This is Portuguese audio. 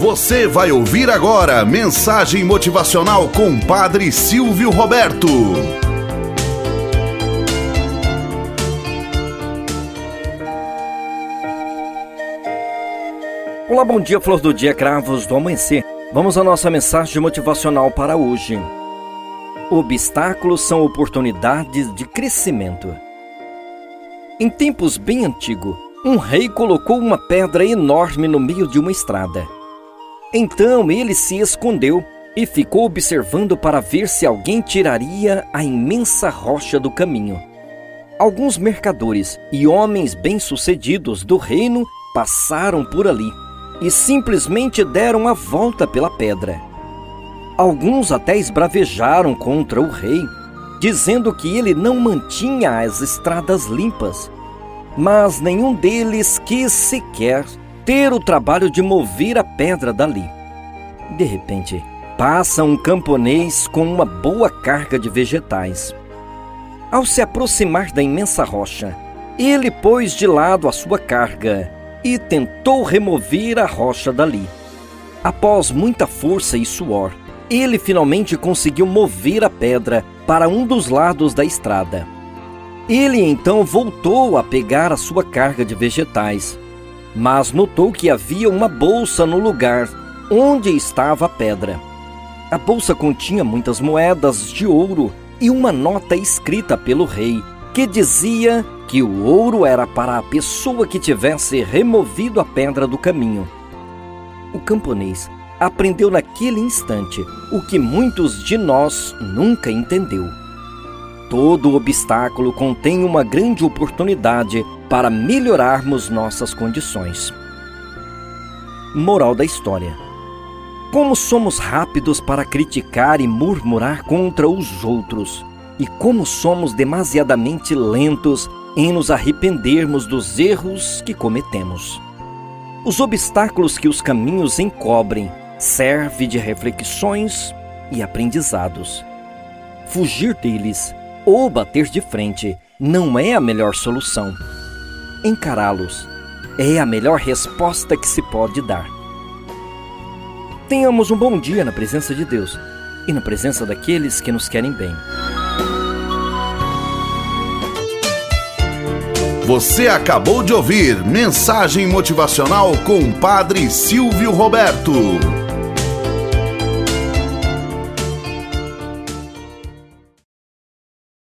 Você vai ouvir agora mensagem motivacional com Padre Silvio Roberto. Olá, bom dia, flor do dia, cravos do amanhecer. Vamos à nossa mensagem motivacional para hoje. Obstáculos são oportunidades de crescimento. Em tempos bem antigos, um rei colocou uma pedra enorme no meio de uma estrada. Então ele se escondeu e ficou observando para ver se alguém tiraria a imensa rocha do caminho. Alguns mercadores e homens bem-sucedidos do reino passaram por ali e simplesmente deram a volta pela pedra. Alguns até esbravejaram contra o rei dizendo que ele não mantinha as estradas limpas, mas nenhum deles quis sequer ter o trabalho de mover a pedra dali. De repente, passa um camponês com uma boa carga de vegetais. Ao se aproximar da imensa rocha, ele pôs de lado a sua carga e tentou remover a rocha dali. Após muita força e suor, ele finalmente conseguiu mover a pedra para um dos lados da estrada. Ele então voltou a pegar a sua carga de vegetais, mas notou que havia uma bolsa no lugar onde estava a pedra. A bolsa continha muitas moedas de ouro e uma nota escrita pelo rei que dizia que o ouro era para a pessoa que tivesse removido a pedra do caminho. O camponês aprendeu naquele instante o que muitos de nós nunca entendeu. Todo obstáculo contém uma grande oportunidade para melhorarmos nossas condições. Moral da história: Como somos rápidos para criticar e murmurar contra os outros, e como somos demasiadamente lentos em nos arrependermos dos erros que cometemos. Os obstáculos que os caminhos encobrem serve de reflexões e aprendizados. Fugir deles ou bater de frente não é a melhor solução. Encará-los é a melhor resposta que se pode dar. Tenhamos um bom dia na presença de Deus e na presença daqueles que nos querem bem. Você acabou de ouvir Mensagem Motivacional com Padre Silvio Roberto.